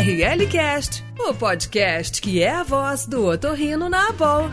RL Cast, o podcast que é a voz do otorrino na Abol.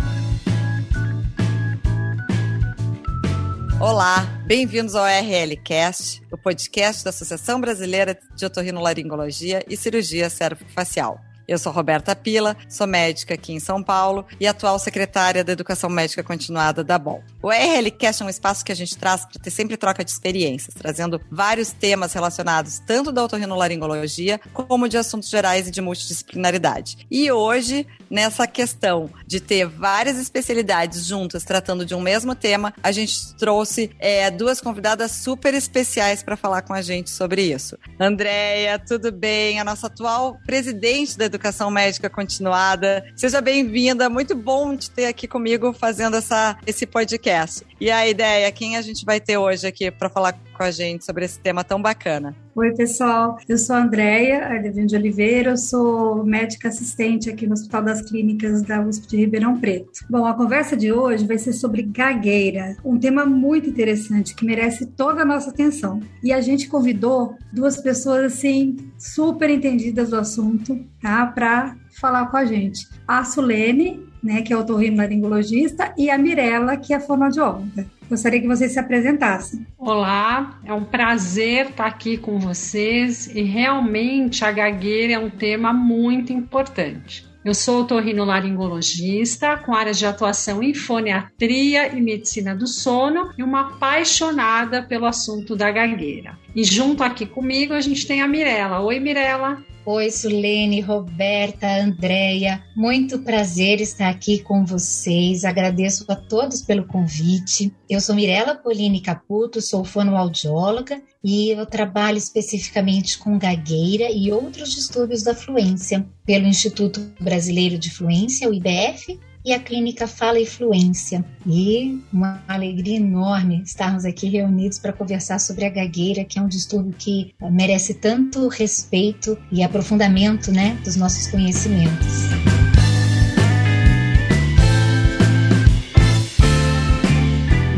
Olá, bem-vindos ao RL Cast, o podcast da Associação Brasileira de Otorrinolaringologia e Cirurgia Cérebro-Facial. Eu sou Roberta Pila, sou médica aqui em São Paulo e atual secretária da Educação Médica Continuada da BOL. O RLCast é um espaço que a gente traz para ter sempre troca de experiências, trazendo vários temas relacionados tanto da otorrinolaringologia como de assuntos gerais e de multidisciplinaridade. E hoje, nessa questão de ter várias especialidades juntas tratando de um mesmo tema, a gente trouxe é, duas convidadas super especiais para falar com a gente sobre isso. Andréia, tudo bem? A nossa atual presidente da Educação Educação Médica Continuada. Seja bem-vinda, muito bom te ter aqui comigo fazendo essa, esse podcast. E a ideia, quem a gente vai ter hoje aqui para falar com a gente sobre esse tema tão bacana? Oi, pessoal. Eu sou a Andréia Ardevinho de Oliveira, eu sou médica assistente aqui no Hospital das Clínicas da USP de Ribeirão Preto. Bom, a conversa de hoje vai ser sobre gagueira, um tema muito interessante que merece toda a nossa atenção. E a gente convidou duas pessoas assim super entendidas do assunto, tá, para falar com a gente. A Sulene, né, que é otorrinolaringologista, e a Mirella, que é fonoaudióloga. Gostaria que vocês se apresentassem. Olá, é um prazer estar aqui com vocês e realmente a gagueira é um tema muito importante. Eu sou otorrinolaringologista com áreas de atuação em foniatria e medicina do sono e uma apaixonada pelo assunto da gagueira. E junto aqui comigo a gente tem a Mirella. Oi, Mirella. Oi, Sulene, Roberta, Andréia. Muito prazer estar aqui com vocês. Agradeço a todos pelo convite. Eu sou Mirella Polini Caputo, sou fonoaudióloga e eu trabalho especificamente com gagueira e outros distúrbios da fluência pelo Instituto Brasileiro de Fluência, o IBF, e a clínica Fala e Fluência. E uma alegria enorme estarmos aqui reunidos para conversar sobre a gagueira, que é um distúrbio que merece tanto respeito e aprofundamento né, dos nossos conhecimentos.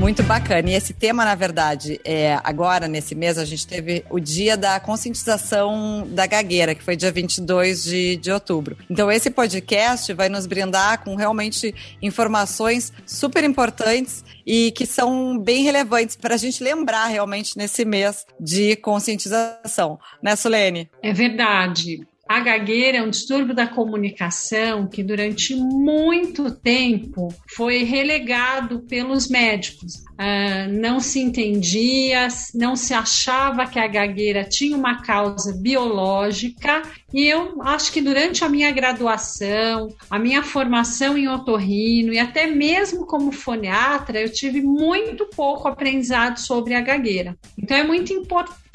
Muito bacana. E esse tema, na verdade, é, agora, nesse mês, a gente teve o dia da conscientização da gagueira, que foi dia 22 de, de outubro. Então, esse podcast vai nos brindar com realmente informações super importantes e que são bem relevantes para a gente lembrar realmente nesse mês de conscientização. Né, Solene? É verdade. A gagueira é um distúrbio da comunicação que durante muito tempo foi relegado pelos médicos. Uh, não se entendia, não se achava que a gagueira tinha uma causa biológica, e eu acho que durante a minha graduação, a minha formação em otorrino e até mesmo como foniatra, eu tive muito pouco aprendizado sobre a gagueira. Então é muito importante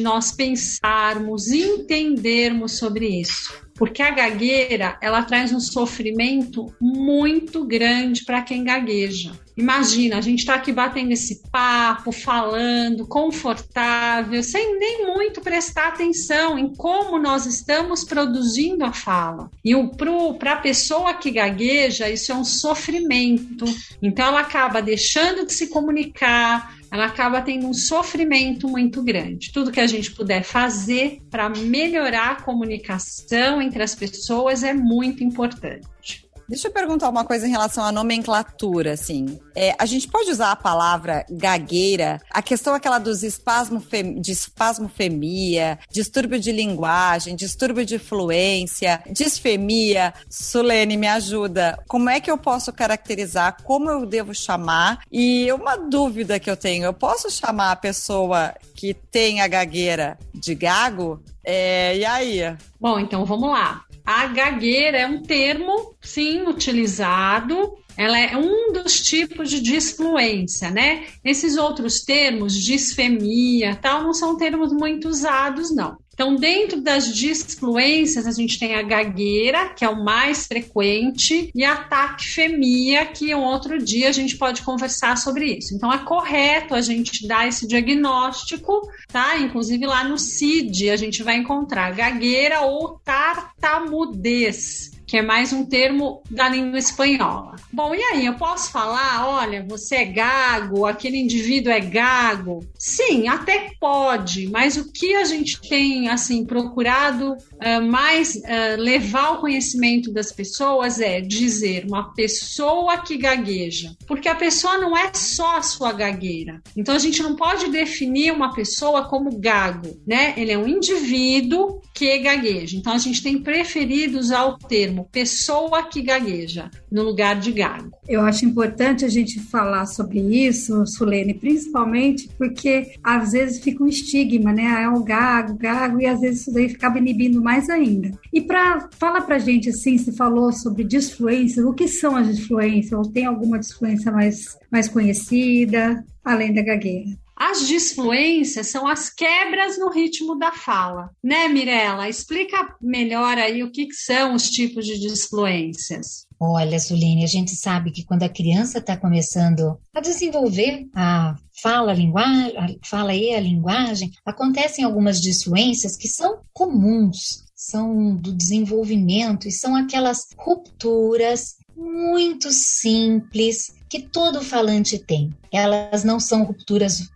nós pensarmos, entendermos sobre isso porque a gagueira ela traz um sofrimento muito grande para quem gagueja. Imagina, a gente está aqui batendo esse papo, falando, confortável, sem nem muito prestar atenção em como nós estamos produzindo a fala. E para a pessoa que gagueja, isso é um sofrimento. Então ela acaba deixando de se comunicar, ela acaba tendo um sofrimento muito grande. Tudo que a gente puder fazer para melhorar a comunicação entre as pessoas é muito importante. Deixa eu perguntar uma coisa em relação à nomenclatura, assim. É, a gente pode usar a palavra gagueira, a questão aquela dos espasmo de espasmofemia, distúrbio de linguagem, distúrbio de fluência, disfemia. Sulene, me ajuda. Como é que eu posso caracterizar? Como eu devo chamar? E uma dúvida que eu tenho, eu posso chamar a pessoa que tem a gagueira de gago? É, e aí? Bom, então vamos lá. A gagueira é um termo, sim, utilizado. Ela é um dos tipos de disfluência, né? Esses outros termos, disfemia, tal, não são termos muito usados, não. Então, dentro das disfluências, a gente tem a gagueira, que é o mais frequente, e a taquifemia, que um outro dia a gente pode conversar sobre isso. Então, é correto a gente dar esse diagnóstico, tá? Inclusive lá no CID a gente vai encontrar gagueira ou tartamudez que é mais um termo da língua espanhola. Bom, e aí, eu posso falar, olha, você é gago, aquele indivíduo é gago? Sim, até pode, mas o que a gente tem, assim, procurado uh, mais uh, levar ao conhecimento das pessoas é dizer uma pessoa que gagueja, porque a pessoa não é só a sua gagueira. Então, a gente não pode definir uma pessoa como gago, né? Ele é um indivíduo que gagueja. Então, a gente tem preferido usar o termo termo pessoa que gagueja no lugar de gago. Eu acho importante a gente falar sobre isso, Sulene, principalmente porque às vezes fica um estigma, né? Ah, é o gago, gago, e às vezes isso daí acaba inibindo mais ainda. E para falar pra gente assim, se falou sobre disfluências, o que são as disfluências? Ou tem alguma disfluência mais, mais conhecida, além da gagueira? As disfluências são as quebras no ritmo da fala, né, Mirella? Explica melhor aí o que, que são os tipos de disfluências. Olha, Suline, a gente sabe que quando a criança está começando a desenvolver a fala, a linguagem, a fala e a linguagem, acontecem algumas disfluências que são comuns, são do desenvolvimento e são aquelas rupturas muito simples que todo falante tem. Elas não são rupturas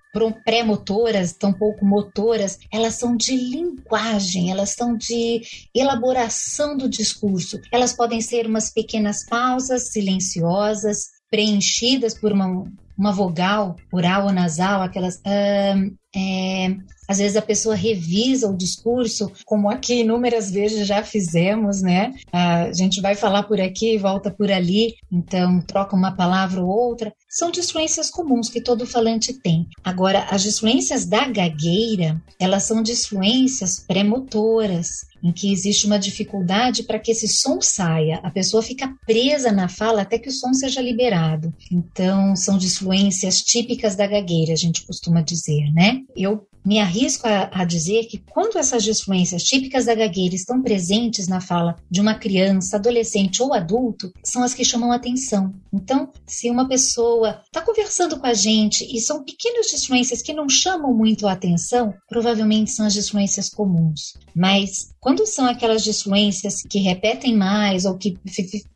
pré-motoras, tampouco motoras, elas são de linguagem, elas são de elaboração do discurso. Elas podem ser umas pequenas pausas silenciosas, preenchidas por uma, uma vogal oral ou nasal, aquelas. Uh, é, às vezes a pessoa revisa o discurso, como aqui inúmeras vezes já fizemos, né? A gente vai falar por aqui, volta por ali, então troca uma palavra ou outra. São disfluências comuns que todo falante tem. Agora, as disfluências da gagueira, elas são disfluências premotoras, em que existe uma dificuldade para que esse som saia. A pessoa fica presa na fala até que o som seja liberado. Então, são disfluências típicas da gagueira, a gente costuma dizer, né? Eu me arrisco a, a, dizer que quando essas disfluências típicas da gagueira estão presentes na fala de uma criança, adolescente ou adulto, são as que chamam atenção. Então, se uma pessoa está conversando com a gente e são pequenas disfluências que não chamam muito a atenção, provavelmente são as disfluências comuns. Mas quando são aquelas disfluências que repetem mais ou que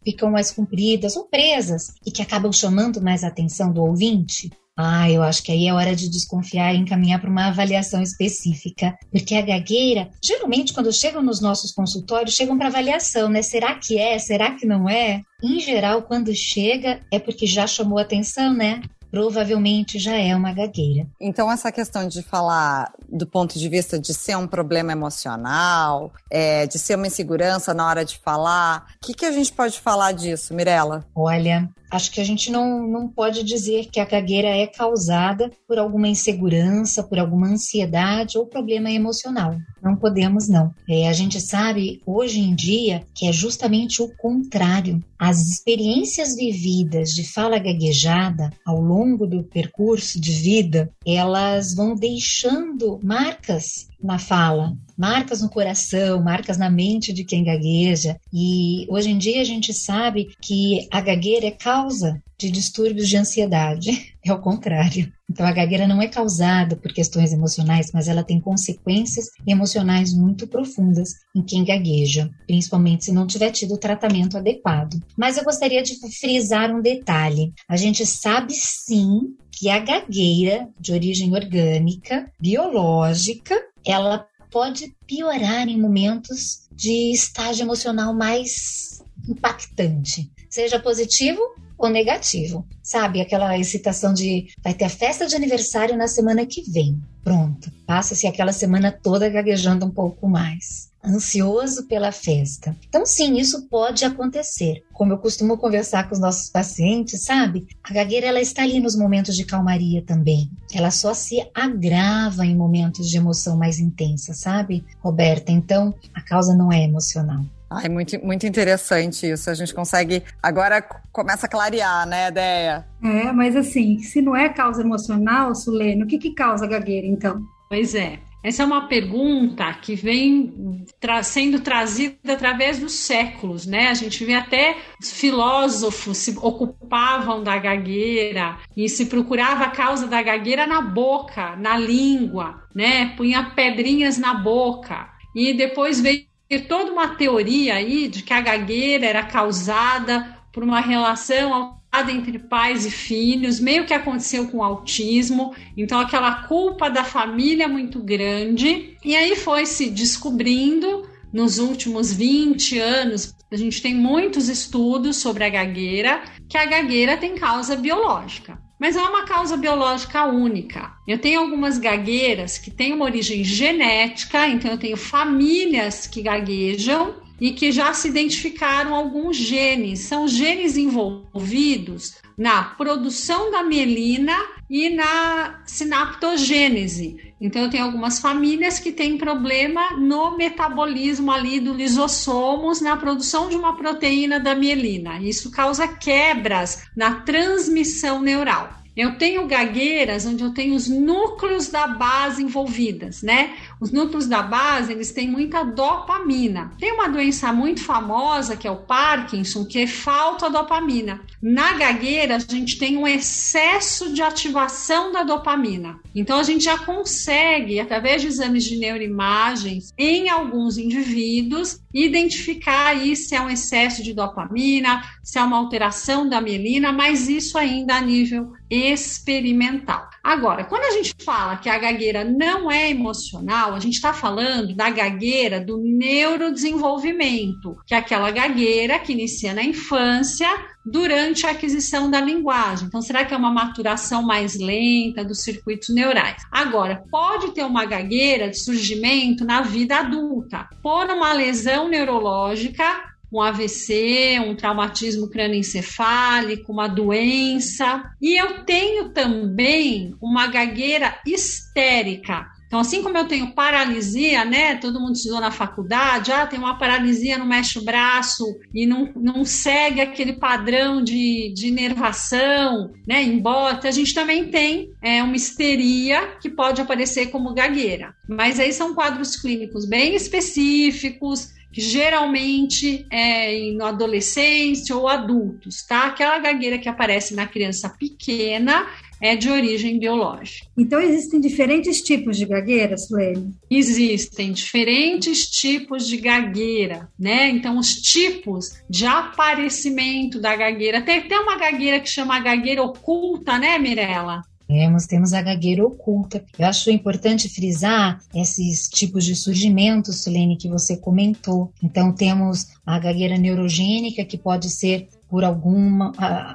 ficam mais compridas ou presas e que acabam chamando mais a atenção do ouvinte, ah, eu acho que aí é hora de desconfiar e encaminhar para uma avaliação específica, porque a gagueira, geralmente quando chegam nos nossos consultórios, chegam para avaliação, né? Será que é? Será que não é? Em geral, quando chega, é porque já chamou atenção, né? provavelmente já é uma gagueira. Então, essa questão de falar do ponto de vista de ser um problema emocional, é, de ser uma insegurança na hora de falar, o que, que a gente pode falar disso, Mirella? Olha, acho que a gente não, não pode dizer que a gagueira é causada por alguma insegurança, por alguma ansiedade ou problema emocional. Não podemos, não. É, a gente sabe hoje em dia que é justamente o contrário. As experiências vividas de fala gaguejada ao longo do percurso de vida, elas vão deixando marcas na fala, marcas no coração, marcas na mente de quem gagueja. E hoje em dia a gente sabe que a gagueira é causa de distúrbios de ansiedade. É o contrário. Então a gagueira não é causada por questões emocionais, mas ela tem consequências emocionais muito profundas em quem gagueja, principalmente se não tiver tido o tratamento adequado. Mas eu gostaria de frisar um detalhe. A gente sabe sim que a gagueira de origem orgânica, biológica, ela pode piorar em momentos de estágio emocional mais impactante, seja positivo ou negativo. Sabe, aquela excitação de vai ter a festa de aniversário na semana que vem. Pronto, passa-se aquela semana toda gaguejando um pouco mais ansioso pela festa. Então, sim, isso pode acontecer. Como eu costumo conversar com os nossos pacientes, sabe? A gagueira ela está ali nos momentos de calmaria também. Ela só se agrava em momentos de emoção mais intensa, sabe, Roberta? Então, a causa não é emocional. Ai, muito, muito interessante isso. A gente consegue. Agora começa a clarear, né, ideia? É, mas assim, se não é causa emocional, Sulene, o que, que causa gagueira, então? Pois é. Essa é uma pergunta que vem tra sendo trazida através dos séculos, né? A gente vê até filósofos se ocupavam da gagueira e se procurava a causa da gagueira na boca, na língua, né? Punha pedrinhas na boca. E depois veio toda uma teoria aí de que a gagueira era causada por uma relação entre pais e filhos, meio que aconteceu com o autismo, então aquela culpa da família muito grande, e aí foi se descobrindo nos últimos 20 anos, a gente tem muitos estudos sobre a gagueira, que a gagueira tem causa biológica. Mas é uma causa biológica única. Eu tenho algumas gagueiras que têm uma origem genética, então eu tenho famílias que gaguejam e que já se identificaram alguns genes. São genes envolvidos na produção da mielina e na sinaptogênese. Então, tenho algumas famílias que têm problema no metabolismo ali do lisossomos, na produção de uma proteína da mielina. Isso causa quebras na transmissão neural. Eu tenho gagueiras onde eu tenho os núcleos da base envolvidas, né? Os núcleos da base, eles têm muita dopamina. Tem uma doença muito famosa, que é o Parkinson, que é falta dopamina. Na gagueira, a gente tem um excesso de ativação da dopamina. Então, a gente já consegue, através de exames de neuroimagens, em alguns indivíduos, identificar aí se é um excesso de dopamina, se é uma alteração da mielina, mas isso ainda a nível experimental. Agora, quando a gente fala que a gagueira não é emocional, a gente está falando da gagueira do neurodesenvolvimento, que é aquela gagueira que inicia na infância durante a aquisição da linguagem. Então, será que é uma maturação mais lenta dos circuitos neurais? Agora, pode ter uma gagueira de surgimento na vida adulta, por uma lesão neurológica um AVC, um traumatismo crânioencefálico, uma doença. E eu tenho também uma gagueira histérica. Então, assim como eu tenho paralisia, né? Todo mundo estudou na faculdade, ah, tem uma paralisia, não mexe o braço e não, não segue aquele padrão de, de inervação, né? Embora a gente também tem é, uma histeria que pode aparecer como gagueira. Mas aí são quadros clínicos bem específicos, geralmente é no adolescência ou adultos, tá? Aquela gagueira que aparece na criança pequena é de origem biológica. Então existem diferentes tipos de gagueira, Sueli? Existem diferentes tipos de gagueira, né? Então os tipos de aparecimento da gagueira, tem até uma gagueira que chama gagueira oculta, né, Mirella? Temos, temos a gagueira oculta. Eu acho importante frisar esses tipos de surgimento, Sulene, que você comentou. Então, temos a gagueira neurogênica, que pode ser por alguma,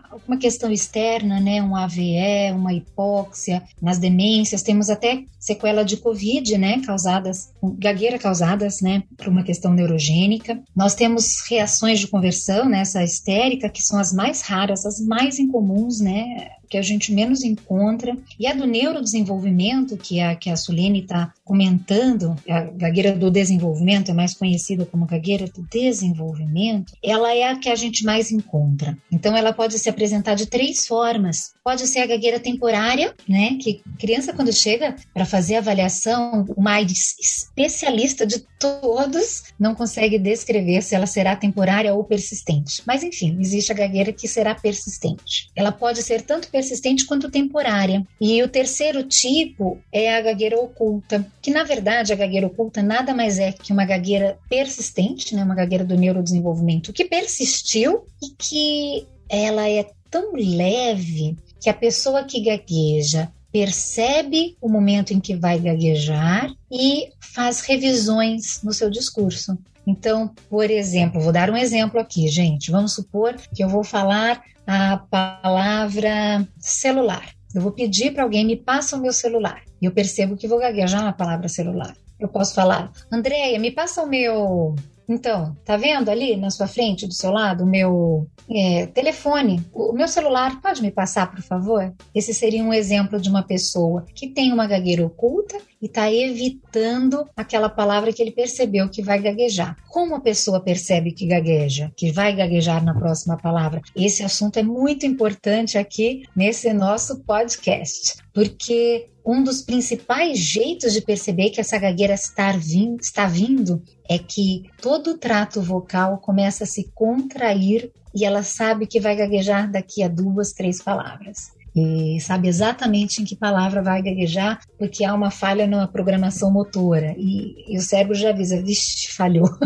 alguma questão externa, né, um AVE, uma hipóxia, nas demências, temos até sequela de Covid, né, causadas, gagueira causadas, né, por uma questão neurogênica. Nós temos reações de conversão, né, essa histérica, que são as mais raras, as mais incomuns, né, que a gente menos encontra. E a do neurodesenvolvimento, que a, que a Suline está comentando, a gagueira do desenvolvimento, é mais conhecida como gagueira do desenvolvimento, ela é a que a gente mais encontra. Então, ela pode se apresentar de três formas. Pode ser a gagueira temporária, né? Que criança, quando chega para fazer avaliação, o mais especialista de todos não consegue descrever se ela será temporária ou persistente. Mas, enfim, existe a gagueira que será persistente. Ela pode ser tanto persistente persistente quanto temporária. E o terceiro tipo é a gagueira oculta, que na verdade a gagueira oculta nada mais é que uma gagueira persistente, né, uma gagueira do neurodesenvolvimento que persistiu e que ela é tão leve que a pessoa que gagueja percebe o momento em que vai gaguejar e faz revisões no seu discurso. Então, por exemplo, vou dar um exemplo aqui, gente. Vamos supor que eu vou falar a palavra celular. Eu vou pedir para alguém me passa o meu celular. E eu percebo que vou gaguejar na palavra celular. Eu posso falar, Andréia, me passa o meu então, tá vendo ali na sua frente, do seu lado, o meu é, telefone? O meu celular, pode me passar, por favor? Esse seria um exemplo de uma pessoa que tem uma gagueira oculta e está evitando aquela palavra que ele percebeu que vai gaguejar. Como a pessoa percebe que gagueja, que vai gaguejar na próxima palavra? Esse assunto é muito importante aqui nesse nosso podcast, porque um dos principais jeitos de perceber que essa gagueira está vindo, está vindo é que todo o trato vocal começa a se contrair e ela sabe que vai gaguejar daqui a duas, três palavras. E sabe exatamente em que palavra vai gaguejar, porque há uma falha na programação motora e, e o cérebro já avisa, vixe, falhou.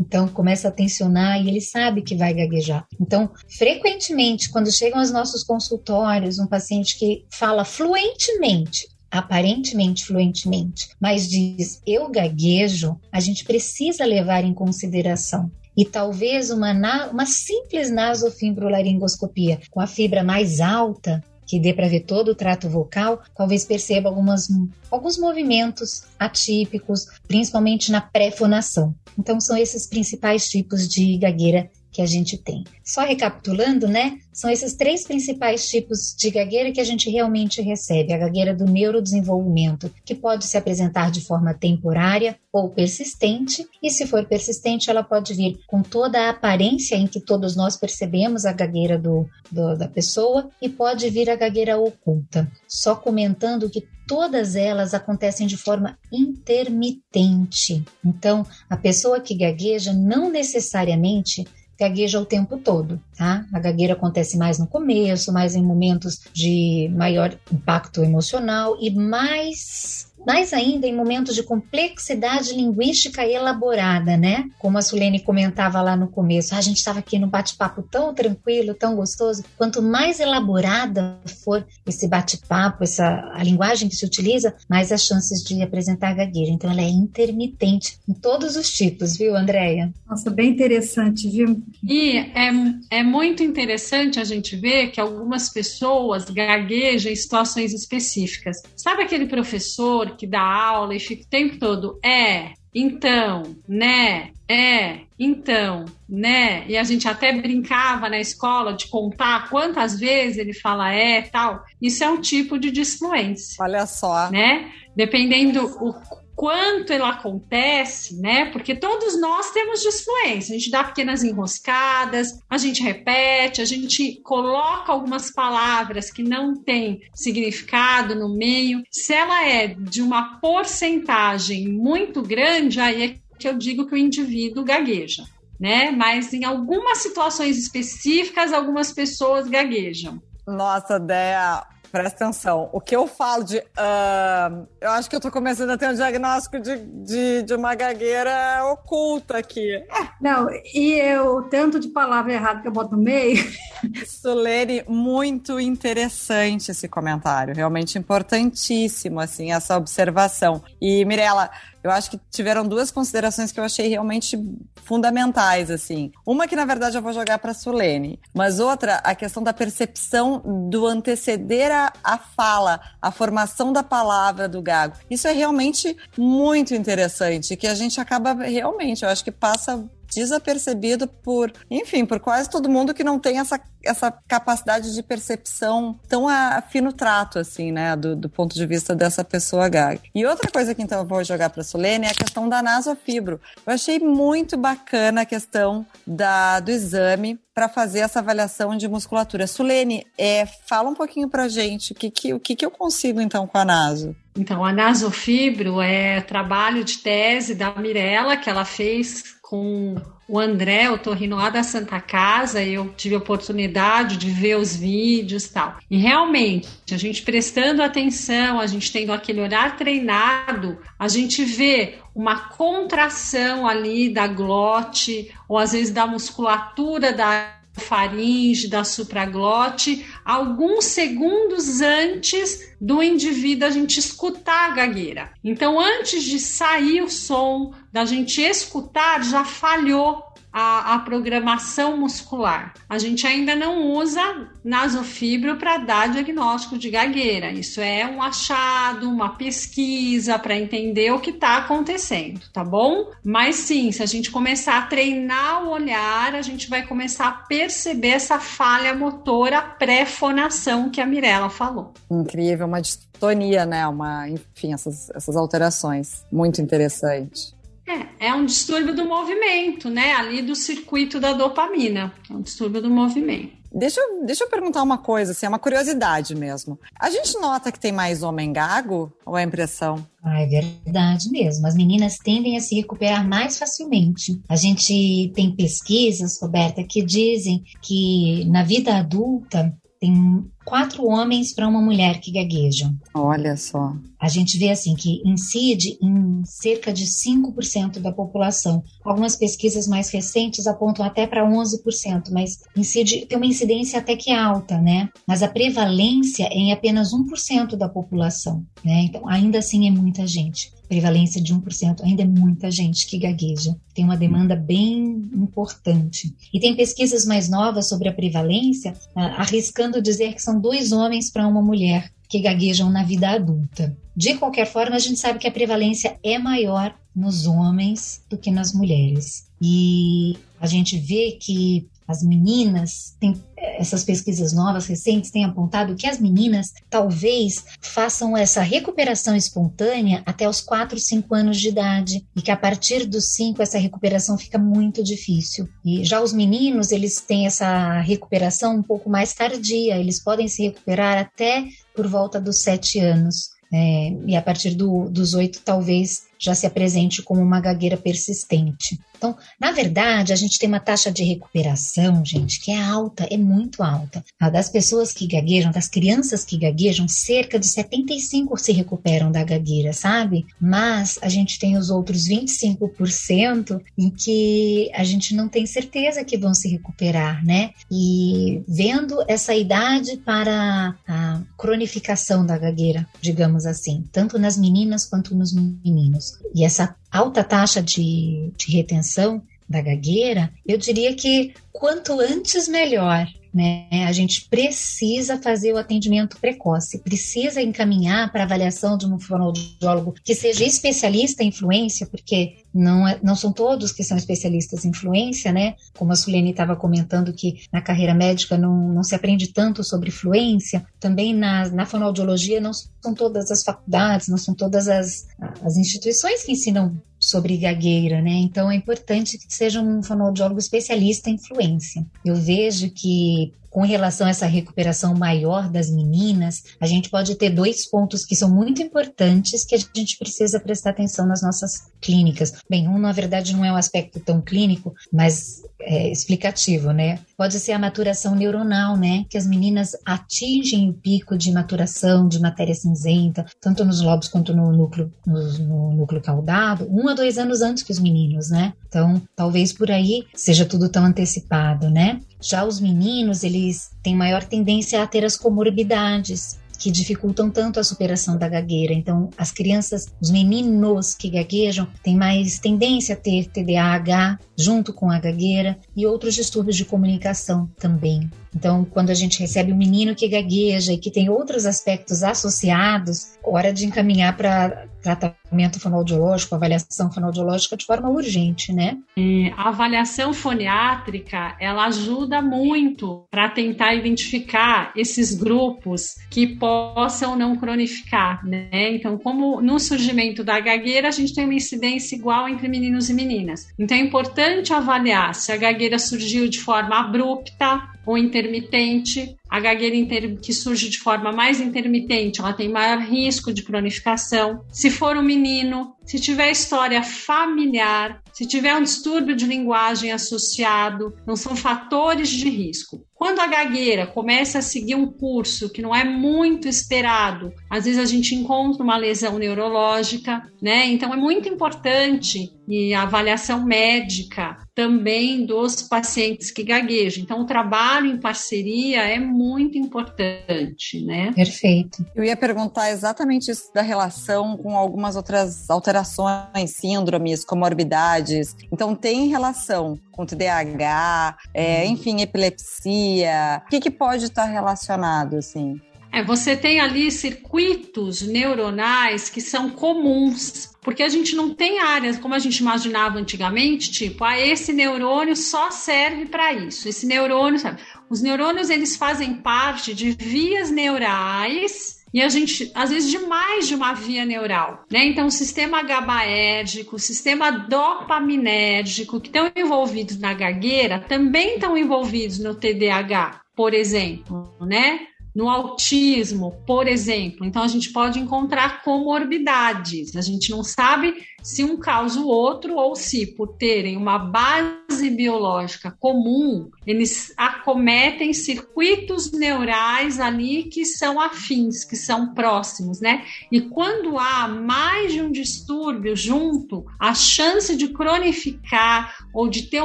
Então começa a tensionar e ele sabe que vai gaguejar. Então, frequentemente, quando chegam aos nossos consultórios um paciente que fala fluentemente, aparentemente fluentemente, mas diz eu gaguejo, a gente precisa levar em consideração e talvez uma, uma simples nasofibrolaringoscopia com a fibra mais alta que dê para ver todo o trato vocal, talvez perceba algumas, alguns movimentos atípicos, principalmente na pré-fonação. Então, são esses principais tipos de gagueira que a gente tem. Só recapitulando, né? São esses três principais tipos de gagueira que a gente realmente recebe: a gagueira do neurodesenvolvimento, que pode se apresentar de forma temporária ou persistente, e se for persistente, ela pode vir com toda a aparência em que todos nós percebemos a gagueira do, do da pessoa, e pode vir a gagueira oculta. Só comentando que todas elas acontecem de forma intermitente. Então, a pessoa que gagueja não necessariamente gagueja o tempo todo, tá? A gagueira acontece mais no começo, mais em momentos de maior impacto emocional e mais mais ainda em momentos de complexidade linguística elaborada, né? Como a Sulene comentava lá no começo, a gente estava aqui no bate-papo tão tranquilo, tão gostoso. Quanto mais elaborada for esse bate-papo, essa a linguagem que se utiliza, mais as chances de apresentar gagueira. Então, ela é intermitente em todos os tipos, viu, Andréia? Nossa, bem interessante, viu? E é, é muito interessante a gente ver que algumas pessoas gaguejam em situações específicas. Sabe aquele professor que dá aula e fica o tempo todo é, então, né, é, então, né? E a gente até brincava na escola de contar quantas vezes ele fala é, tal. Isso é um tipo de disfluência. Olha só. Né? Dependendo o quanto ela acontece, né? Porque todos nós temos disfluência. A gente dá pequenas enroscadas, a gente repete, a gente coloca algumas palavras que não têm significado no meio. Se ela é de uma porcentagem muito grande, aí é que eu digo que o indivíduo gagueja. Né? Mas em algumas situações específicas, algumas pessoas gaguejam. Nossa, Dea, Presta atenção. O que eu falo de. Uh, eu acho que eu tô começando a ter um diagnóstico de, de, de uma gagueira oculta aqui. Não, e eu, tanto de palavra errada que eu boto no meio. Sulene, muito interessante esse comentário. Realmente importantíssimo, assim, essa observação. E, Mirella, eu acho que tiveram duas considerações que eu achei realmente fundamentais, assim. Uma que, na verdade, eu vou jogar para Sulene, mas outra, a questão da percepção do anteceder a, a fala, a formação da palavra do gago. Isso é realmente muito interessante, que a gente acaba realmente, eu acho que passa desapercebido por, enfim, por quase todo mundo que não tem essa, essa capacidade de percepção tão a, a fino trato, assim, né, do, do, ponto de vista dessa pessoa gag. E outra coisa que então eu vou jogar para Solene é a questão da nasofibro. Eu achei muito bacana a questão da, do exame para fazer essa avaliação de musculatura. Sulene, é, fala um pouquinho para gente o que, que, o que, que eu consigo então com a naso. Então, a nasofibro é trabalho de tese da Mirella que ela fez com o André, o Torrino lá da Santa Casa, eu tive a oportunidade de ver os vídeos tal. E realmente, a gente prestando atenção, a gente tendo aquele olhar treinado, a gente vê uma contração ali da glote, ou às vezes da musculatura da faringe, da supraglote, alguns segundos antes do indivíduo a gente escutar a gagueira. Então, antes de sair o som, da gente escutar, já falhou a, a, programação muscular. A gente ainda não usa nasofibro para dar diagnóstico de gagueira. Isso é um achado, uma pesquisa para entender o que está acontecendo, tá bom? Mas sim, se a gente começar a treinar o olhar, a gente vai começar a perceber essa falha motora pré-fonação que a Mirella falou. Incrível, uma distonia, né? Uma, enfim, essas, essas alterações. Muito interessante. É, é um distúrbio do movimento, né? Ali do circuito da dopamina. É um distúrbio do movimento. Deixa eu, deixa eu perguntar uma coisa, assim, é uma curiosidade mesmo. A gente nota que tem mais homem gago ou é impressão? Ah, é verdade mesmo. As meninas tendem a se recuperar mais facilmente. A gente tem pesquisas, Roberta, que dizem que na vida adulta tem quatro homens para uma mulher que gaguejam. Olha só. A gente vê assim que incide em cerca de 5% da população. Algumas pesquisas mais recentes apontam até para 11%, mas incide, tem uma incidência até que alta, né? Mas a prevalência é em apenas 1% da população, né? Então, ainda assim é muita gente prevalência de 1%, ainda é muita gente que gagueja. Tem uma demanda bem importante. E tem pesquisas mais novas sobre a prevalência, ah, arriscando dizer que são dois homens para uma mulher que gaguejam na vida adulta. De qualquer forma, a gente sabe que a prevalência é maior nos homens do que nas mulheres. E a gente vê que as meninas, tem, essas pesquisas novas recentes têm apontado que as meninas talvez façam essa recuperação espontânea até os 4, 5 anos de idade e que a partir dos 5 essa recuperação fica muito difícil. E já os meninos, eles têm essa recuperação um pouco mais tardia, eles podem se recuperar até por volta dos 7 anos. É, e a partir do, dos oito, talvez já se apresente como uma gagueira persistente. Então, na verdade, a gente tem uma taxa de recuperação, gente, que é alta, é muito alta. Das pessoas que gaguejam, das crianças que gaguejam, cerca de 75 se recuperam da gagueira, sabe? Mas a gente tem os outros 25% em que a gente não tem certeza que vão se recuperar, né? E vendo essa idade para a cronificação da gagueira, digamos assim, tanto nas meninas quanto nos meninos e essa alta taxa de, de retenção da gagueira, eu diria que quanto antes melhor. Né? A gente precisa fazer o atendimento precoce, precisa encaminhar para avaliação de um fonoaudiólogo que seja especialista em fluência, porque não, é, não são todos que são especialistas em fluência, né? Como a Sulene estava comentando que na carreira médica não, não se aprende tanto sobre fluência, também na, na fonoaudiologia não são todas as faculdades, não são todas as, as instituições que ensinam sobre gagueira, né? Então é importante que seja um fonoaudiólogo especialista em fluência. Eu vejo que com relação a essa recuperação maior das meninas, a gente pode ter dois pontos que são muito importantes que a gente precisa prestar atenção nas nossas clínicas. Bem, um na verdade não é um aspecto tão clínico, mas é, explicativo, né? Pode ser a maturação neuronal, né? Que as meninas atingem o pico de maturação de matéria cinzenta, tanto nos lobos quanto no núcleo, no, no núcleo caudado, um a dois anos antes que os meninos, né? Então, talvez por aí seja tudo tão antecipado, né? Já os meninos, eles têm maior tendência a ter as comorbidades, que dificultam tanto a superação da gagueira. Então, as crianças, os meninos que gaguejam, têm mais tendência a ter TDAH junto com a gagueira e outros distúrbios de comunicação também. Então, quando a gente recebe um menino que gagueja e que tem outros aspectos associados, hora de encaminhar para tratamento fonoaudiológico, avaliação fonoaudiológica de forma urgente, né? É, a avaliação foniátrica, ela ajuda muito para tentar identificar esses grupos que possam não cronificar, né? Então, como no surgimento da gagueira, a gente tem uma incidência igual entre meninos e meninas. Então, é importante avaliar se a gagueira surgiu de forma abrupta, ou intermitente. A gagueira que surge de forma mais intermitente, ela tem maior risco de cronificação. Se for um menino, se tiver história familiar, se tiver um distúrbio de linguagem associado, não são fatores de risco. Quando a gagueira começa a seguir um curso que não é muito esperado, às vezes a gente encontra uma lesão neurológica, né? Então é muito importante e a avaliação médica também dos pacientes que gaguejam. Então o trabalho em parceria é muito importante, né? Perfeito. Eu ia perguntar exatamente isso da relação com algumas outras alterações, síndromes, comorbidades. Então tem relação com TDAH, é, uhum. enfim, epilepsia. O que, que pode estar relacionado, assim? É, você tem ali circuitos neuronais que são comuns, porque a gente não tem áreas como a gente imaginava antigamente, tipo, ah, esse neurônio só serve para isso. Esse neurônio, sabe? Os neurônios eles fazem parte de vias neurais e a gente, às vezes, de mais de uma via neural, né? Então, o sistema GABAérgico, o sistema dopaminérgico, que estão envolvidos na gagueira, também estão envolvidos no TDAH, por exemplo, né? No autismo, por exemplo. Então, a gente pode encontrar comorbidades. A gente não sabe se um causa o outro ou se, por terem uma base biológica comum, eles acometem circuitos neurais ali que são afins, que são próximos, né? E quando há mais de um distúrbio junto, a chance de cronificar ou de ter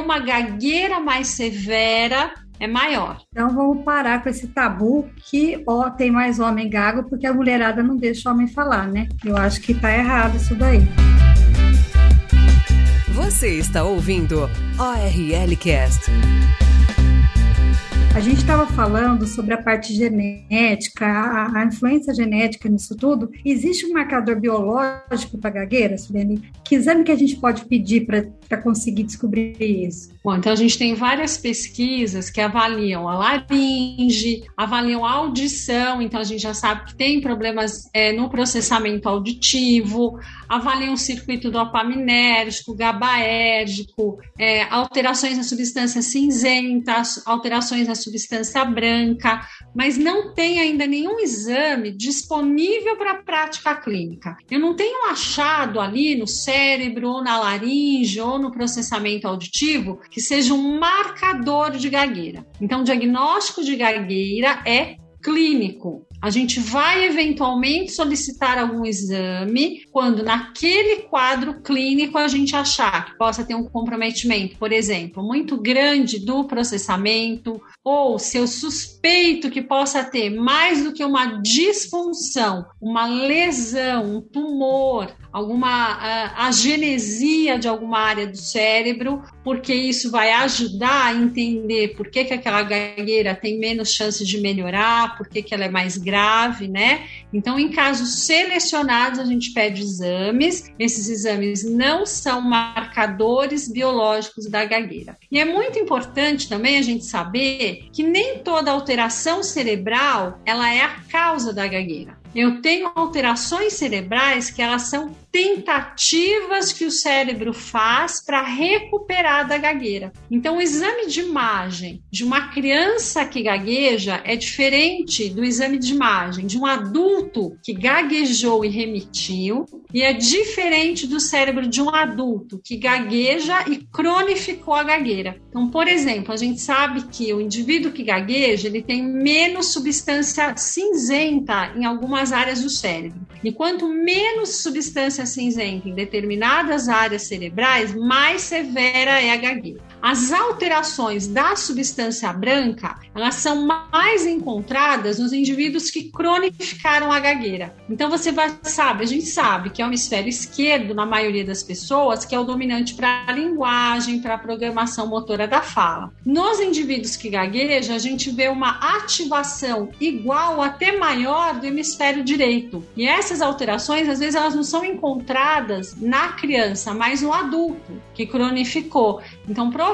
uma gagueira mais severa é maior. Então vamos parar com esse tabu que ó, tem mais homem gago porque a mulherada não deixa o homem falar, né? Eu acho que tá errado isso daí. Você está ouvindo ORL Cast. A gente estava falando sobre a parte genética, a, a, influência genética nisso tudo. Existe um marcador biológico para gagueira, Suliane? Que exame que a gente pode pedir para conseguir descobrir isso? Bom, então a gente tem várias pesquisas que avaliam a laringe, avaliam a audição, então a gente já sabe que tem problemas é, no processamento auditivo, avaliam o circuito dopaminérgico, GABAérgico, é, alterações na substância cinzenta, alterações na substância branca, mas não tem ainda nenhum exame disponível para prática clínica. Eu não tenho achado ali no cérebro, ou na laringe, ou no processamento auditivo que seja um marcador de gagueira. Então, o diagnóstico de gagueira é clínico. A gente vai eventualmente solicitar algum exame quando naquele quadro clínico a gente achar que possa ter um comprometimento, por exemplo, muito grande do processamento, ou se eu suspeito que possa ter mais do que uma disfunção, uma lesão, um tumor, alguma uh, agenesia de alguma área do cérebro, porque isso vai ajudar a entender por que, que aquela gagueira tem menos chance de melhorar, por que, que ela é mais grave, né? Então, em casos selecionados, a gente pede exames. Esses exames não são marcadores biológicos da gagueira. E é muito importante também a gente saber que nem toda alteração cerebral ela é a causa da gagueira. Eu tenho alterações cerebrais que elas são tentativas que o cérebro faz para recuperar da gagueira. Então, o exame de imagem de uma criança que gagueja é diferente do exame de imagem de um adulto que gaguejou e remitiu, e é diferente do cérebro de um adulto que gagueja e cronificou a gagueira. Então, por exemplo, a gente sabe que o indivíduo que gagueja ele tem menos substância cinzenta em algumas áreas do cérebro. E quanto menos substância cinzenta em determinadas áreas cerebrais, mais severa é a gagueira. As alterações da substância branca, elas são mais encontradas nos indivíduos que cronificaram a gagueira. Então você vai sabe, a gente sabe que é o hemisfério esquerdo na maioria das pessoas que é o dominante para a linguagem, para a programação motora da fala. Nos indivíduos que gaguejam, a gente vê uma ativação igual até maior do hemisfério direito. E essas alterações, às vezes, elas não são encontradas na criança, mas no adulto que cronificou. Então, provavelmente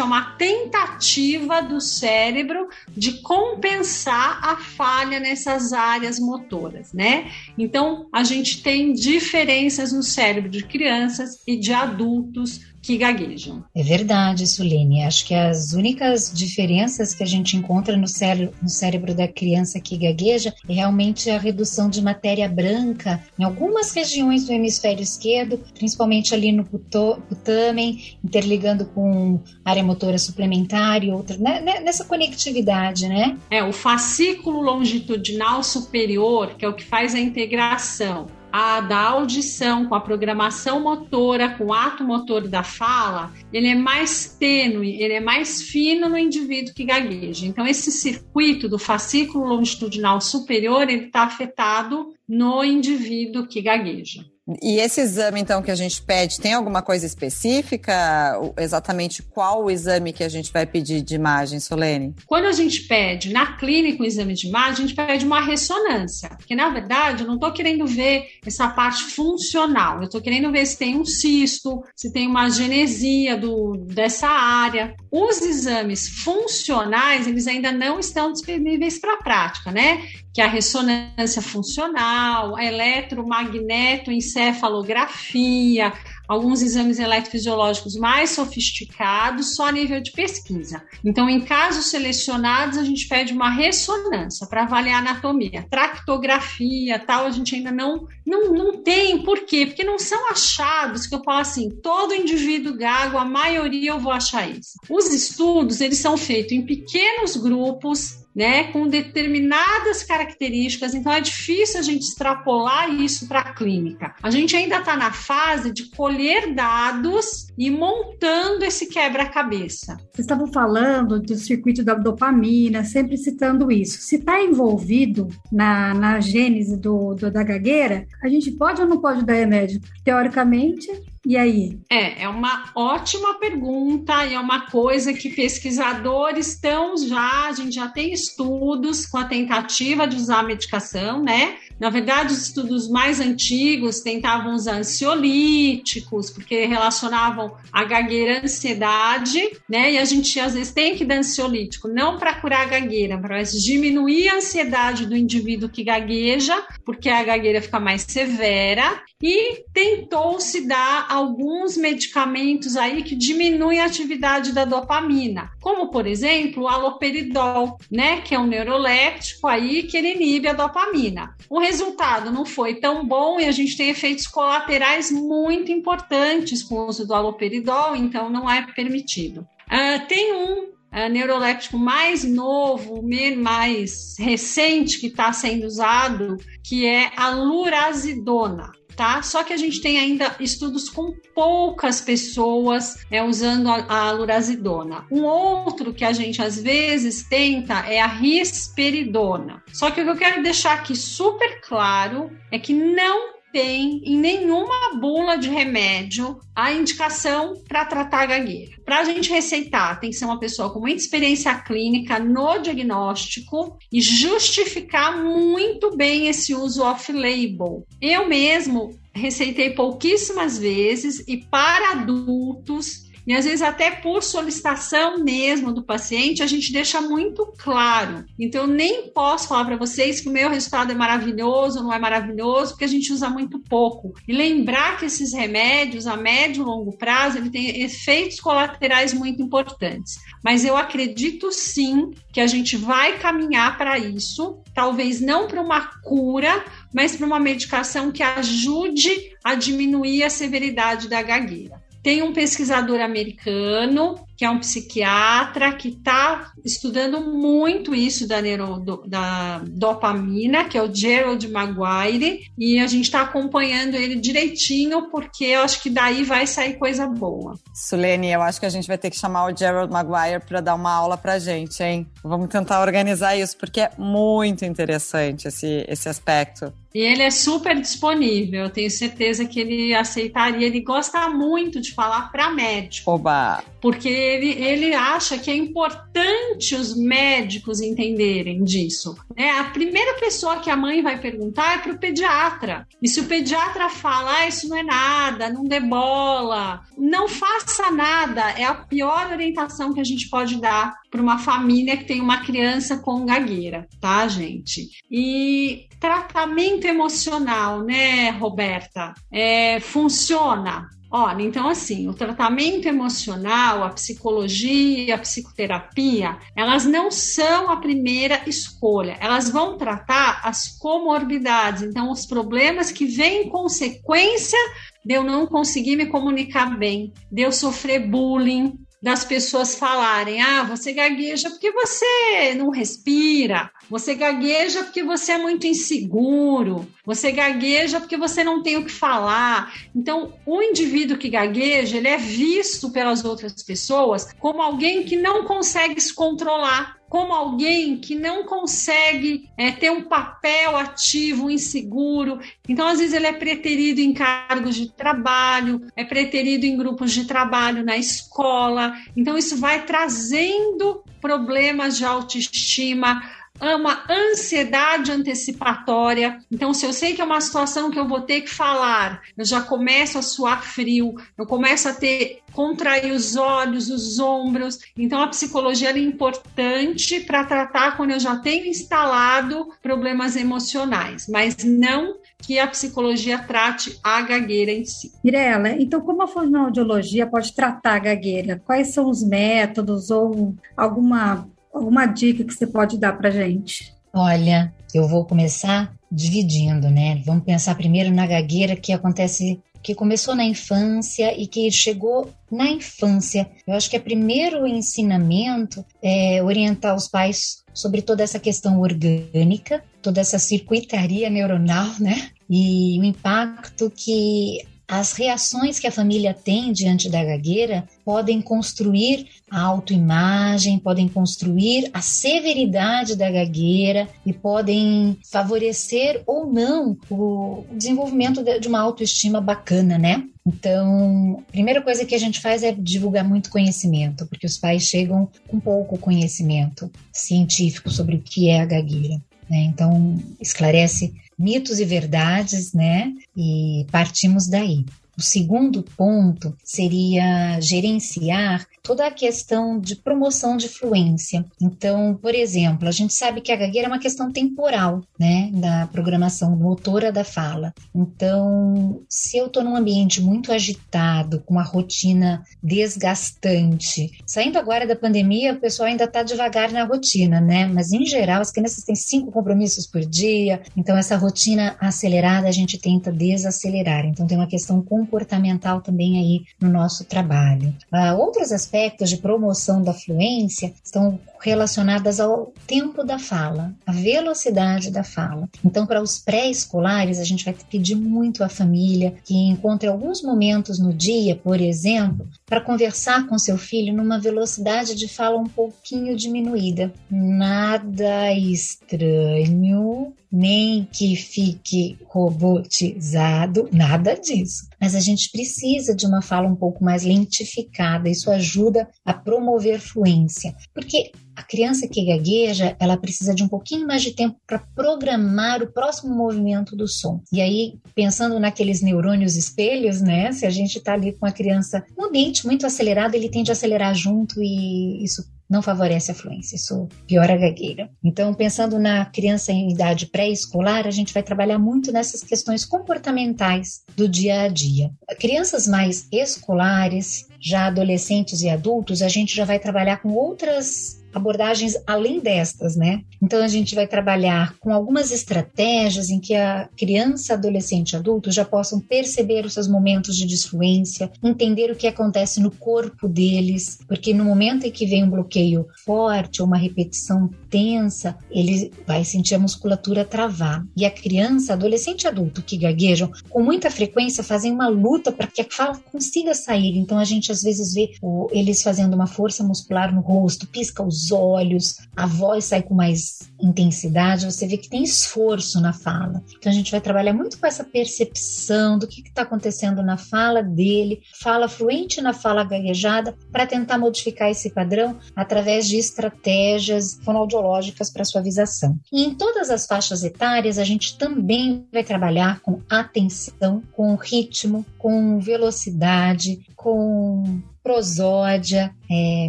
é uma tentativa do cérebro de compensar a falha nessas áreas motoras, né? Então, a gente tem diferenças no cérebro de crianças e de adultos que gaguejam. É verdade, Sulene. Acho que as únicas diferenças que a gente encontra no cérebro, no cérebro da criança que gagueja é realmente a redução de matéria branca em algumas regiões do hemisfério esquerdo, principalmente ali no putamen, interligando com área motora suplementar e outra, né, né, nessa conectividade, né? É, o fascículo longitudinal superior, que é o que faz a integração a da audição com a programação motora, com o ato motor da fala, ele é mais tênue, ele é mais fino no indivíduo que gagueja. Então, esse circuito do fascículo longitudinal superior, ele está afetado no indivíduo que gagueja. E esse exame, então, que a gente pede, tem alguma coisa específica? Exatamente qual o exame que a gente vai pedir de imagem, Solene? Quando a gente pede na clínica um exame de imagem, a gente pede uma ressonância. Porque, na verdade, eu não estou querendo ver essa parte funcional. Eu estou querendo ver se tem um cisto, se tem uma genesia do, dessa área. Os exames funcionais, eles ainda não estão disponíveis para a prática, né? Que é a ressonância funcional, a eletromagneto encefalografia, alguns exames eletrofisiológicos mais sofisticados, só a nível de pesquisa. Então, em casos selecionados, a gente pede uma ressonância para avaliar a anatomia. Tractografia, tal, a gente ainda não, não, não tem. Por quê? Porque não são achados que eu falo assim, todo indivíduo gago, a maioria eu vou achar isso. Os estudos, eles são feitos em pequenos grupos, né, com determinadas características, então é difícil a gente extrapolar isso para a clínica. A gente ainda está na fase de colher dados e montando esse quebra-cabeça. Vocês estavam falando do circuito da dopamina, sempre citando isso. Se está envolvido na, na gênese do, do, da gagueira, a gente pode ou não pode dar remédio? Teoricamente, e aí? É, é uma ótima pergunta e é uma coisa que pesquisadores estão já, a gente já tem estudos com a tentativa de usar a medicação, né? Na verdade, os estudos mais antigos tentavam usar ansiolíticos, porque relacionavam a gagueira à ansiedade, né? E a gente às vezes tem que dar ansiolítico, não para curar a gagueira, mas diminuir a ansiedade do indivíduo que gagueja, porque a gagueira fica mais severa. E tentou-se dar alguns medicamentos aí que diminuem a atividade da dopamina, como por exemplo o aloperidol, né? Que é um neuroléptico aí que ele inibe a dopamina. O resultado não foi tão bom e a gente tem efeitos colaterais muito importantes com o uso do aloperidol, então não é permitido. Uh, tem um uh, neuroléptico mais novo, mais recente que está sendo usado, que é a lurazidona tá? Só que a gente tem ainda estudos com poucas pessoas é, usando a, a lurazidona. Um outro que a gente às vezes tenta é a risperidona. Só que o que eu quero deixar aqui super claro é que não tem em nenhuma bula de remédio a indicação para tratar a gagueira. Para a gente receitar, tem que ser uma pessoa com muita experiência clínica no diagnóstico e justificar muito bem esse uso off-label. Eu mesmo receitei pouquíssimas vezes e para adultos e às vezes até por solicitação mesmo do paciente, a gente deixa muito claro. Então, eu nem posso falar para vocês que o meu resultado é maravilhoso ou não é maravilhoso, porque a gente usa muito pouco. E lembrar que esses remédios, a médio e longo prazo, ele tem efeitos colaterais muito importantes. Mas eu acredito sim que a gente vai caminhar para isso, talvez não para uma cura, mas para uma medicação que ajude a diminuir a severidade da gagueira. Tem um pesquisador americano que é um psiquiatra que está estudando muito isso da, neuro, da dopamina, que é o Gerald Maguire, e a gente está acompanhando ele direitinho, porque eu acho que daí vai sair coisa boa. Sulene, eu acho que a gente vai ter que chamar o Gerald Maguire para dar uma aula para gente, hein? Vamos tentar organizar isso, porque é muito interessante esse, esse aspecto. E ele é super disponível, eu tenho certeza que ele aceitaria. Ele gosta muito de falar para médico. Oba! Porque ele, ele acha que é importante os médicos entenderem disso. Né? A primeira pessoa que a mãe vai perguntar é para o pediatra. E se o pediatra fala, ah, isso não é nada, não dê bola, não faça nada, é a pior orientação que a gente pode dar para uma família que tem uma criança com gagueira, tá, gente? E tratamento emocional, né, Roberta? É, funciona? Olha, então assim, o tratamento emocional, a psicologia, a psicoterapia, elas não são a primeira escolha. Elas vão tratar as comorbidades, então os problemas que vêm em consequência de eu não conseguir me comunicar bem, de eu sofrer bullying, das pessoas falarem: ah, você gagueja porque você não respira, você gagueja porque você é muito inseguro, você gagueja porque você não tem o que falar. Então, o indivíduo que gagueja, ele é visto pelas outras pessoas como alguém que não consegue se controlar como alguém que não consegue é, ter um papel ativo, inseguro. Então, às vezes, ele é preterido em cargos de trabalho, é preterido em grupos de trabalho na escola. Então, isso vai trazendo problemas de autoestima, uma ansiedade antecipatória. Então, se eu sei que é uma situação que eu vou ter que falar, eu já começo a suar frio, eu começo a ter contrair os olhos, os ombros. Então, a psicologia é importante para tratar quando eu já tenho instalado problemas emocionais, mas não que a psicologia trate a gagueira em si. Mirela, então como a fonoaudiologia pode tratar a gagueira? Quais são os métodos ou alguma, alguma dica que você pode dar para gente? Olha, eu vou começar dividindo, né? Vamos pensar primeiro na gagueira que acontece que começou na infância e que chegou na infância. Eu acho que é primeiro ensinamento é orientar os pais sobre toda essa questão orgânica, toda essa circuitaria neuronal, né? E o impacto que as reações que a família tem diante da gagueira podem construir a autoimagem, podem construir a severidade da gagueira e podem favorecer ou não o desenvolvimento de uma autoestima bacana, né? Então, a primeira coisa que a gente faz é divulgar muito conhecimento, porque os pais chegam com pouco conhecimento científico sobre o que é a gagueira. Né? Então, esclarece mitos e verdades, né? E partimos daí. O segundo ponto seria gerenciar toda a questão de promoção de fluência. Então, por exemplo, a gente sabe que a gagueira é uma questão temporal, né, da programação motora da fala. Então, se eu estou num ambiente muito agitado, com uma rotina desgastante, saindo agora da pandemia, o pessoal ainda está devagar na rotina, né? Mas em geral, as crianças têm cinco compromissos por dia, então essa rotina acelerada a gente tenta desacelerar. Então, tem uma questão comportamental também aí no nosso trabalho. Uh, outros aspectos de promoção da fluência estão relacionadas ao tempo da fala, a velocidade da fala. Então, para os pré-escolares, a gente vai pedir muito à família que encontre alguns momentos no dia, por exemplo, para conversar com seu filho numa velocidade de fala um pouquinho diminuída. Nada estranho, nem que fique robotizado, nada disso. Mas a gente precisa de uma fala um pouco mais lentificada, isso ajuda a promover fluência, porque a criança que gagueja, ela precisa de um pouquinho mais de tempo para programar o próximo movimento do som. E aí, pensando naqueles neurônios espelhos, né? Se a gente está ali com a criança no ambiente muito acelerado, ele tende a acelerar junto e isso não favorece a fluência, isso piora a gagueira. Então, pensando na criança em idade pré-escolar, a gente vai trabalhar muito nessas questões comportamentais do dia a dia. Crianças mais escolares, já adolescentes e adultos, a gente já vai trabalhar com outras abordagens além destas, né? Então a gente vai trabalhar com algumas estratégias em que a criança, adolescente, adulto já possam perceber os seus momentos de disfluência, entender o que acontece no corpo deles, porque no momento em que vem um bloqueio forte ou uma repetição tensa, ele vai sentir a musculatura travar. E a criança, adolescente e adulto que gaguejam, com muita frequência fazem uma luta para que a fala consiga sair. Então a gente às vezes vê eles fazendo uma força muscular no rosto, pisca os olhos, a voz sai com mais intensidade, você vê que tem esforço na fala. Então a gente vai trabalhar muito com essa percepção do que está acontecendo na fala dele, fala fluente na fala gaguejada, para tentar modificar esse padrão através de estratégias fonoaudiológicas para suavização. E em todas as faixas etárias, a gente também vai trabalhar com atenção, com ritmo, com velocidade, com prosódia, é,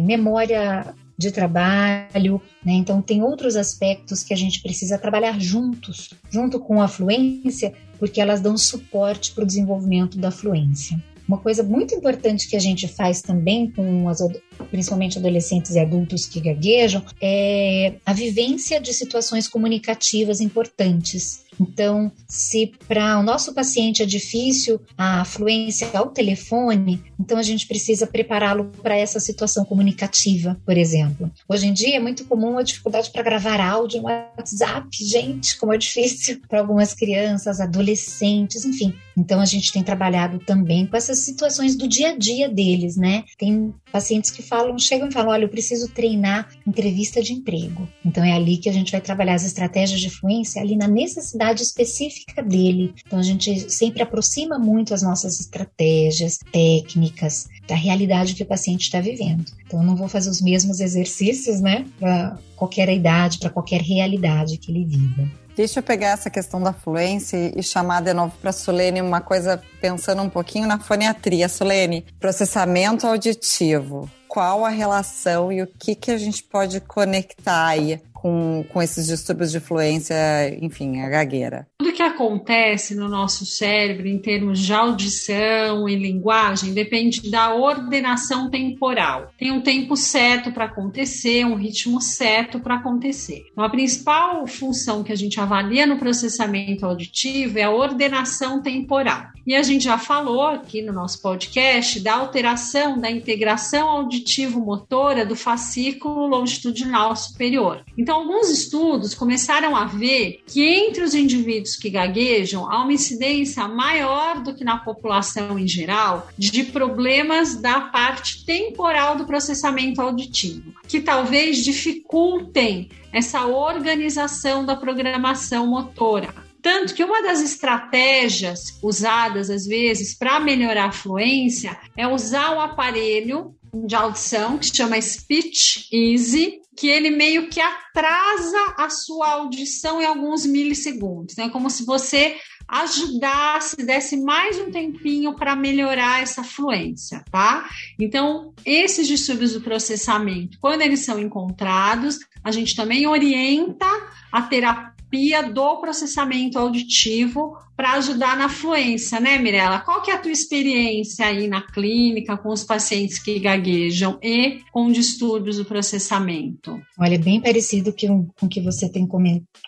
memória de trabalho, né? Então tem outros aspectos que a gente precisa trabalhar juntos, junto com a fluência, porque elas dão suporte para o desenvolvimento da fluência. Uma coisa muito importante que a gente faz também com as, principalmente adolescentes e adultos que gaguejam é a vivência de situações comunicativas importantes. Então, se para o nosso paciente é difícil a fluência ao telefone, então a gente precisa prepará-lo para essa situação comunicativa, por exemplo. Hoje em dia é muito comum a dificuldade para gravar áudio no WhatsApp, gente, como é difícil para algumas crianças, adolescentes, enfim. Então a gente tem trabalhado também com essas situações do dia a dia deles, né? Tem pacientes que falam, chegam e falam: olha, eu preciso treinar entrevista de emprego. Então é ali que a gente vai trabalhar as estratégias de fluência, ali na necessidade específica dele. Então a gente sempre aproxima muito as nossas estratégias, técnicas da realidade que o paciente está vivendo. Então eu não vou fazer os mesmos exercícios, né, para qualquer idade, para qualquer realidade que ele viva. Deixa eu pegar essa questão da fluência e chamar de novo para a Solene uma coisa pensando um pouquinho na foniatria. Solene, processamento auditivo. Qual a relação e o que, que a gente pode conectar aí com, com esses distúrbios de fluência, enfim, a gagueira? Tudo que acontece no nosso cérebro em termos de audição e linguagem depende da ordenação temporal. Tem um tempo certo para acontecer, um ritmo certo para acontecer. Então, a principal função que a gente avalia no processamento auditivo é a ordenação temporal. E a gente já falou aqui no nosso podcast da alteração da integração auditivo-motora do fascículo longitudinal superior. Então, alguns estudos começaram a ver que entre os indivíduos que gaguejam há uma incidência maior do que na população em geral de problemas da parte temporal do processamento auditivo, que talvez dificultem essa organização da programação motora. Tanto que uma das estratégias usadas às vezes para melhorar a fluência é usar um aparelho de audição que chama Speech Easy, que ele meio que atrasa a sua audição em alguns milissegundos, né? Como se você ajudasse, desse mais um tempinho para melhorar essa fluência, tá? Então, esses distúrbios do processamento, quando eles são encontrados, a gente também orienta a terapia terapia do processamento auditivo para ajudar na fluência, né, Mirella? Qual que é a tua experiência aí na clínica com os pacientes que gaguejam e com distúrbios do processamento? Olha, é bem parecido com o que você tem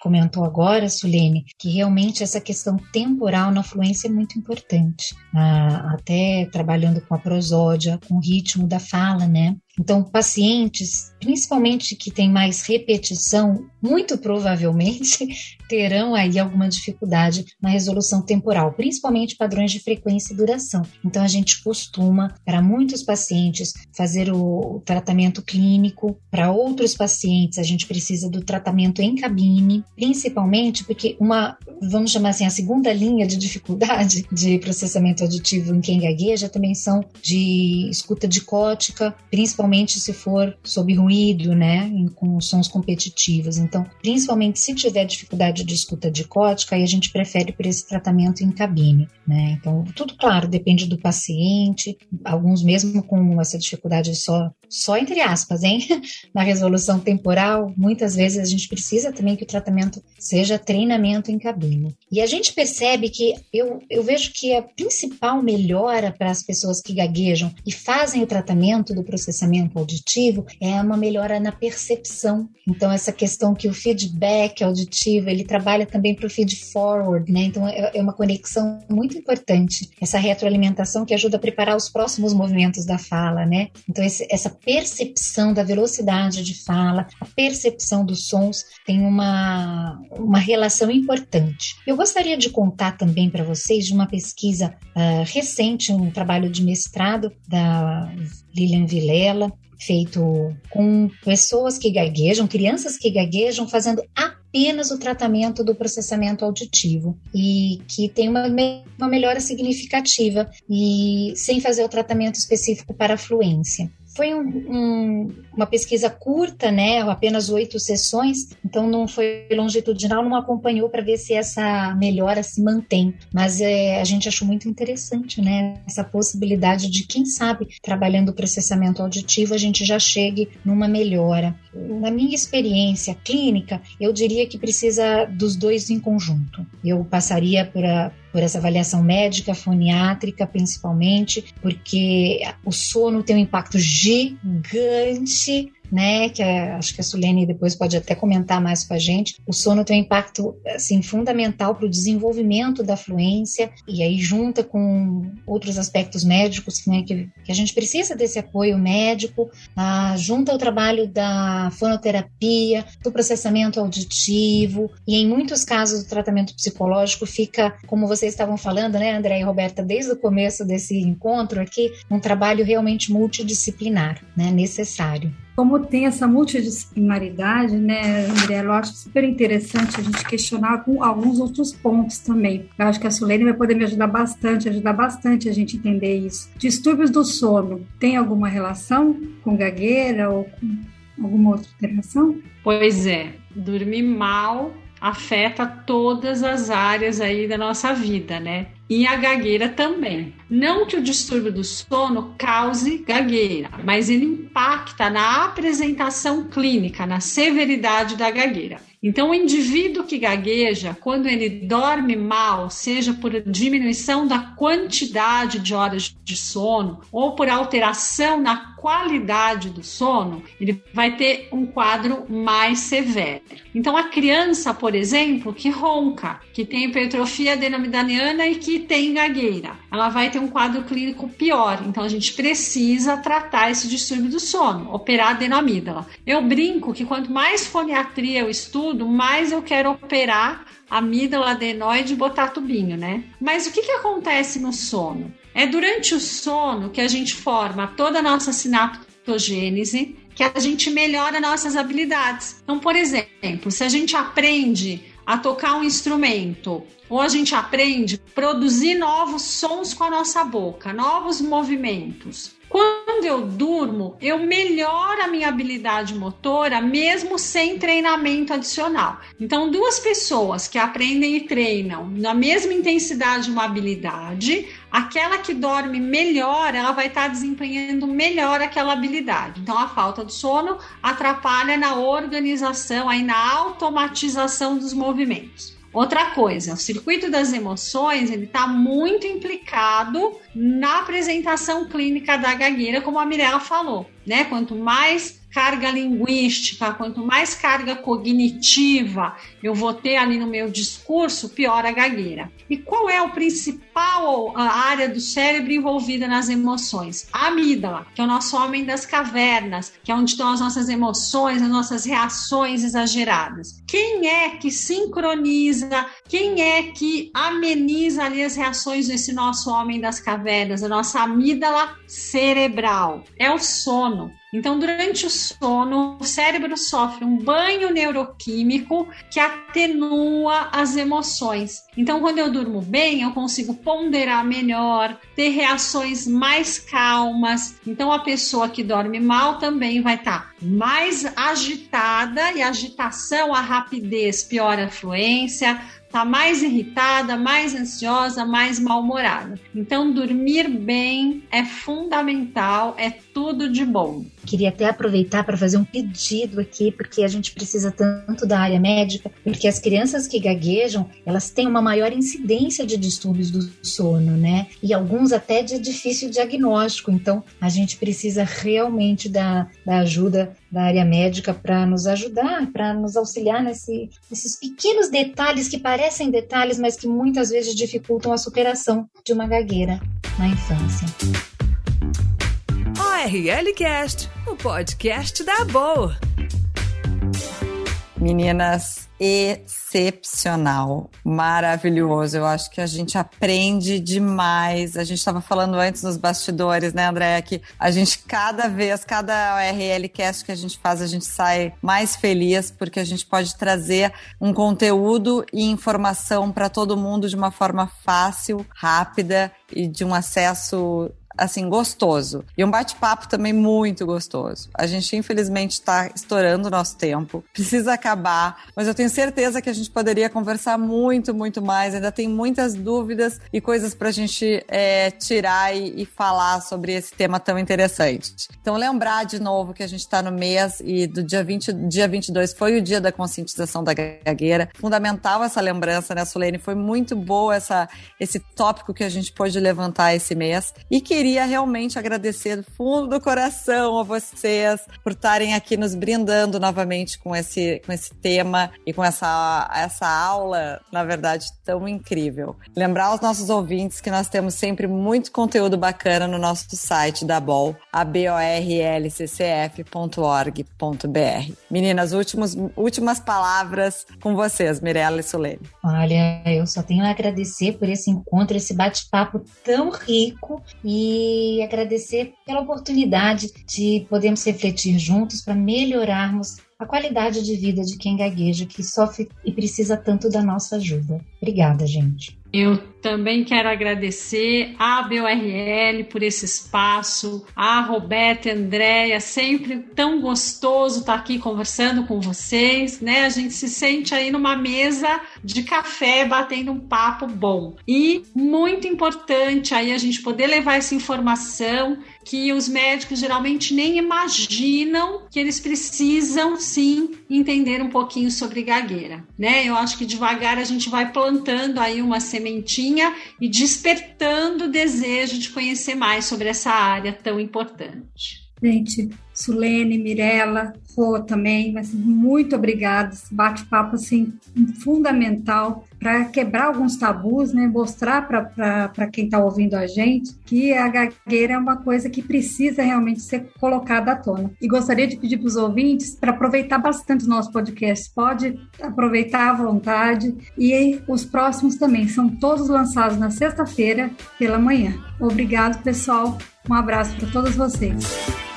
comentou agora, Sulene, que realmente essa questão temporal na fluência é muito importante. Ah, até trabalhando com a prosódia, com o ritmo da fala, né? Então, pacientes, principalmente que têm mais repetição, muito provavelmente terão aí alguma dificuldade na resolução temporal, principalmente padrões de frequência e duração. Então, a gente costuma, para muitos pacientes, fazer o tratamento clínico, para outros pacientes, a gente precisa do tratamento em cabine, principalmente porque uma, vamos chamar assim, a segunda linha de dificuldade de processamento auditivo em quem gagueja também são de escuta dicótica, principalmente se for sob ruído, né, com sons competitivos. Então, principalmente se tiver dificuldade de escuta dicótica e a gente prefere por esse tratamento em cabine, né? Então, tudo claro, depende do paciente, alguns mesmo com essa dificuldade só, só entre aspas, hein? Na resolução temporal, muitas vezes a gente precisa também que o tratamento seja treinamento em cabine. E a gente percebe que eu, eu vejo que a principal melhora para as pessoas que gaguejam e fazem o tratamento do processamento auditivo é uma melhora na percepção. Então, essa questão que o feedback auditivo ele trabalha também para o feed forward, né? Então é, é, uma conexão muito importante, essa retroalimentação que ajuda a preparar os próximos movimentos da fala, né? Então esse, essa percepção da velocidade de fala, a percepção dos sons tem uma, uma relação importante. Eu gostaria de contar também para vocês de uma pesquisa uh, recente, um trabalho de mestrado da Lilian Vilela, feito com pessoas que gaguejam, crianças que gaguejam, fazendo apenas o tratamento do processamento auditivo e que tem uma, uma melhora significativa e sem fazer o tratamento específico para a fluência. Foi um, um, uma pesquisa curta, né? Apenas oito sessões, então não foi longitudinal, não acompanhou para ver se essa melhora se mantém. Mas é, a gente achou muito interessante, né? Essa possibilidade de, quem sabe, trabalhando o processamento auditivo, a gente já chegue numa melhora. Na minha experiência clínica, eu diria que precisa dos dois em conjunto. Eu passaria por, a, por essa avaliação médica, foniátrica principalmente, porque o sono tem um impacto gigante né? Que é, acho que a Sulene depois pode até comentar mais com a gente. O sono tem um impacto assim fundamental para o desenvolvimento da fluência e aí junta com outros aspectos médicos, né? Que, que a gente precisa desse apoio médico, ah, junta o trabalho da fonoterapia, do processamento auditivo e em muitos casos o tratamento psicológico fica, como vocês estavam falando, né, André e Roberta, desde o começo desse encontro aqui, um trabalho realmente multidisciplinar, né? Necessário. Como tem essa multidisciplinaridade, né, André, eu acho super interessante a gente questionar alguns outros pontos também. Eu acho que a Sulene vai poder me ajudar bastante, ajudar bastante a gente entender isso. Distúrbios do sono, tem alguma relação com gagueira ou com alguma outra alteração? Pois é, dormir mal afeta todas as áreas aí da nossa vida, né? E a gagueira também. Não que o distúrbio do sono cause gagueira, mas ele impacta na apresentação clínica, na severidade da gagueira. Então, o indivíduo que gagueja, quando ele dorme mal, seja por diminuição da quantidade de horas de sono ou por alteração na qualidade do sono, ele vai ter um quadro mais severo. Então, a criança, por exemplo, que ronca, que tem hipertrofia adenomidaniana e que tem gagueira, ela vai ter um quadro clínico pior. Então, a gente precisa tratar esse distúrbio do sono, operar a adenomídala. Eu brinco que quanto mais foniatria eu estudo, tudo, mais eu quero operar amígdala adenoide e botar tubinho, né? Mas o que, que acontece no sono? É durante o sono que a gente forma toda a nossa sinaptogênese, que a gente melhora nossas habilidades. Então, por exemplo, se a gente aprende a tocar um instrumento, ou a gente aprende a produzir novos sons com a nossa boca, novos movimentos. Quando eu durmo, eu melhoro a minha habilidade motora mesmo sem treinamento adicional. Então, duas pessoas que aprendem e treinam na mesma intensidade uma habilidade, aquela que dorme melhor, ela vai estar desempenhando melhor aquela habilidade. Então, a falta de sono atrapalha na organização, aí na automatização dos movimentos. Outra coisa, o circuito das emoções ele está muito implicado na apresentação clínica da gagueira, como a Mirella falou, né? Quanto mais carga linguística, quanto mais carga cognitiva eu vou ter ali no meu discurso, pior a gagueira. E qual é o principal área do cérebro envolvida nas emoções? A amígdala, que é o nosso homem das cavernas, que é onde estão as nossas emoções, as nossas reações exageradas. Quem é que sincroniza, quem é que ameniza ali as reações desse nosso homem das cavernas, a nossa amígdala cerebral? É o sono. Então, durante o sono, o cérebro sofre um banho neuroquímico que atenua as emoções. Então, quando eu durmo bem, eu consigo ponderar melhor, ter reações mais calmas. Então, a pessoa que dorme mal também vai estar tá mais agitada e a agitação, a rapidez piora a fluência, tá mais irritada, mais ansiosa, mais mal-humorada. Então, dormir bem é fundamental, é tudo de bom. Queria até aproveitar para fazer um pedido aqui, porque a gente precisa tanto da área médica, porque as crianças que gaguejam, elas têm uma maior incidência de distúrbios do sono, né? E alguns até de difícil diagnóstico. Então, a gente precisa realmente da, da ajuda da área médica para nos ajudar, para nos auxiliar nesse, nesses pequenos detalhes que parecem detalhes, mas que muitas vezes dificultam a superação de uma gagueira na infância. ORL Cast, o podcast da Boa. Meninas, excepcional, maravilhoso. Eu acho que a gente aprende demais. A gente estava falando antes nos bastidores, né, André, que a gente cada vez, cada ORL cast que a gente faz, a gente sai mais feliz porque a gente pode trazer um conteúdo e informação para todo mundo de uma forma fácil, rápida e de um acesso assim, gostoso. E um bate-papo também muito gostoso. A gente, infelizmente, está estourando o nosso tempo. Precisa acabar, mas eu tenho certeza que a gente poderia conversar muito, muito mais. Ainda tem muitas dúvidas e coisas para a gente é, tirar e, e, falar sobre esse tema tão interessante. Então, lembrar de novo que a gente está no mês e do dia, 20, dia 22 foi o dia da conscientização da gagueira. Fundamental essa lembrança, né, Solene? Foi muito boa essa, esse tópico que a gente pôde levantar esse mês. E queria queria realmente agradecer do fundo do coração a vocês por estarem aqui nos brindando novamente com esse, com esse tema e com essa, essa aula, na verdade, tão incrível. Lembrar aos nossos ouvintes que nós temos sempre muito conteúdo bacana no nosso site da BOL, aborlccf.org.br. Meninas, últimos, últimas palavras com vocês, Mirella e Solene. Olha, eu só tenho a agradecer por esse encontro, esse bate-papo tão rico e e agradecer pela oportunidade de podermos refletir juntos para melhorarmos a qualidade de vida de quem gagueja, que sofre e precisa tanto da nossa ajuda. Obrigada, gente. Eu também quero agradecer a BORL por esse espaço, a Roberta e Andréia, sempre tão gostoso estar aqui conversando com vocês, né? A gente se sente aí numa mesa de café batendo um papo bom. E muito importante aí a gente poder levar essa informação que os médicos geralmente nem imaginam que eles precisam sim entender um pouquinho sobre gagueira, né? Eu acho que devagar a gente vai plantando aí uma sementinha e despertando o desejo de conhecer mais sobre essa área tão importante. Gente, Sulene, Mirella, Rô também, mas muito obrigada. Bate-papo assim fundamental para quebrar alguns tabus, né? Mostrar para quem está ouvindo a gente que a gagueira é uma coisa que precisa realmente ser colocada à tona. E gostaria de pedir para os ouvintes para aproveitar bastante o nosso podcast. Pode aproveitar à vontade e os próximos também são todos lançados na sexta-feira pela manhã. Obrigado, pessoal. Um abraço para todos vocês.